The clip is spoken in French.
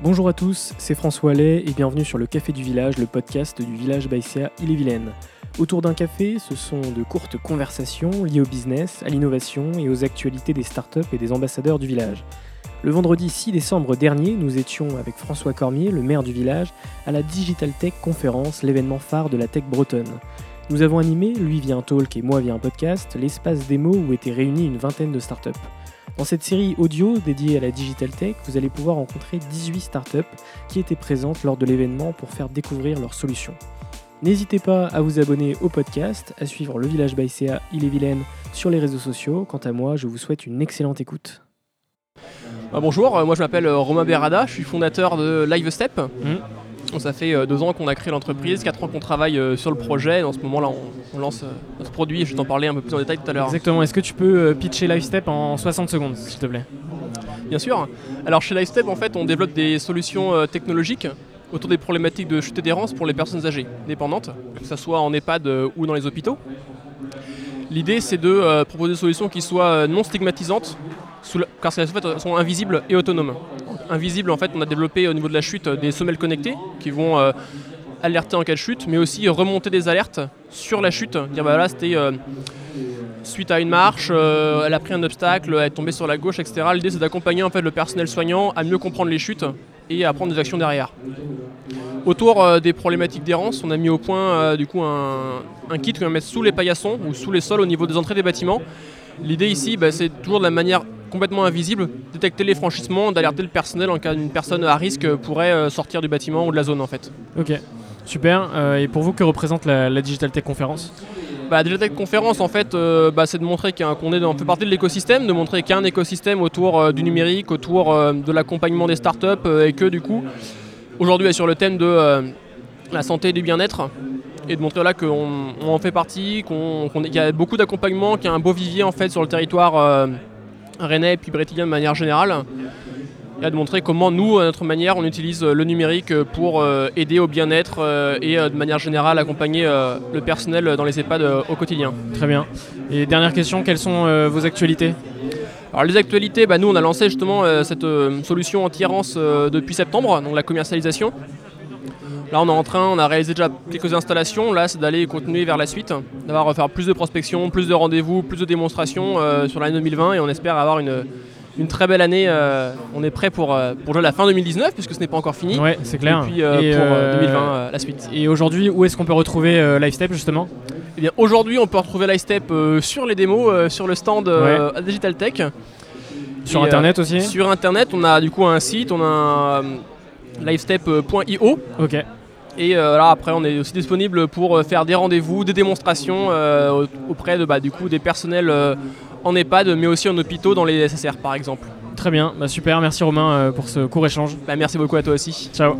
Bonjour à tous, c'est François Allais et bienvenue sur le Café du Village, le podcast du village Baïséa Ille-et-Vilaine. Autour d'un café, ce sont de courtes conversations liées au business, à l'innovation et aux actualités des startups et des ambassadeurs du village. Le vendredi 6 décembre dernier, nous étions avec François Cormier, le maire du village, à la Digital Tech Conférence, l'événement phare de la tech bretonne. Nous avons animé, lui via un talk et moi via un podcast, l'espace démo où étaient réunies une vingtaine de startups. Dans cette série audio dédiée à la Digital Tech, vous allez pouvoir rencontrer 18 startups qui étaient présentes lors de l'événement pour faire découvrir leurs solutions. N'hésitez pas à vous abonner au podcast, à suivre le Village by CA Ille-et-Vilaine sur les réseaux sociaux. Quant à moi, je vous souhaite une excellente écoute. Ah, bonjour, euh, moi je m'appelle euh, Romain Berada, je suis fondateur de LiveStep. Mmh. Donc, ça fait euh, deux ans qu'on a créé l'entreprise, quatre ans qu'on travaille euh, sur le projet. Et en ce moment-là, on, on lance euh, notre produit. Je vais t'en parler un peu plus en détail tout à l'heure. Exactement, est-ce que tu peux pitcher LiveStep en 60 secondes, s'il te plaît? Bien sûr. Alors chez LiveStep, en fait, on développe des solutions technologiques autour des problématiques de chute et d'errance pour les personnes âgées dépendantes, que ce soit en EHPAD ou dans les hôpitaux. L'idée, c'est de euh, proposer des solutions qui soient non stigmatisantes, sous la- car elles sont invisibles et autonomes. Invisibles, en fait, on a développé au niveau de la chute euh, des semelles connectées qui vont euh, alerter en cas de chute, mais aussi remonter des alertes sur la chute. Dire, bah c'était euh, suite à une marche, elle a pris un obstacle, elle est tombée sur la gauche, etc. L'idée, c'est d'accompagner en le personnel soignant à mieux comprendre les chutes et à prendre des actions derrière. Autour des problématiques d'errance, on a mis au point un kit qu'on va mettre sous les paillassons ou sous les sols au niveau des entrées des bâtiments. L'idée ici, bah, c'est toujours de la manière complètement invisible, détecter les franchissements, d'alerter le personnel en cas d'une personne à risque pourrait euh, sortir du bâtiment ou de la zone en fait. Ok, super. Euh, et pour vous, que représente la, la Digital Tech Conférence Bah, déjà Tech Conférence, en fait, euh, bah, c'est de montrer qu'on est dans- fait partie de l'écosystème, de montrer qu'il y a un écosystème autour euh, du numérique, autour de l'accompagnement des startups et que du coup, aujourd'hui, est sur le thème de la santé et du bien-être et de montrer là qu'on on en fait partie, qu'il y a beaucoup d'accompagnement, qu'il y a un beau vivier en fait sur le territoire rennais et puis brétilien de manière générale. Et à de montrer comment nous, à notre manière, on utilise euh, le numérique euh, pour euh, aider au bien-être et de manière générale accompagner le personnel dans les EHPAD au quotidien. Très bien. Et dernière question, quelles sont vos actualités? Alors les actualités, bah, nous on a lancé justement cette solution anti-errance depuis septembre, donc la commercialisation. Là on est en train, on a réalisé déjà quelques installations, là c'est d'aller continuer vers la suite, d'avoir faire plus de prospection, plus de rendez-vous, plus de démonstrations euh, sur l'année 2020 et on espère avoir une, une très belle année. euh, on est prêt pour, euh, pour la fin 2019 puisque ce n'est pas encore fini. Ouais, c'est clair. Et puis euh, Et, pour euh, euh, 2020 euh, la suite. Et aujourd'hui, où est-ce qu'on peut retrouver euh, LiveStep justement? Eh bien, aujourd'hui, on peut retrouver LiveStep euh, sur les démos, euh, sur le stand euh, à Digital Tech. Sur Et, euh, internet aussi? Sur internet, on a du coup un site, on a euh, livestep.io. Ok, Et euh, là, après, on est aussi disponible pour euh, faire des rendez-vous, des démonstrations euh, au- auprès de, bah, du coup, des personnels en EHPAD, mais aussi en hôpitaux, dans les SSR par exemple. très bien. Bah, super, merci Romain pour ce court échange. Bah, merci beaucoup à toi aussi. Ciao.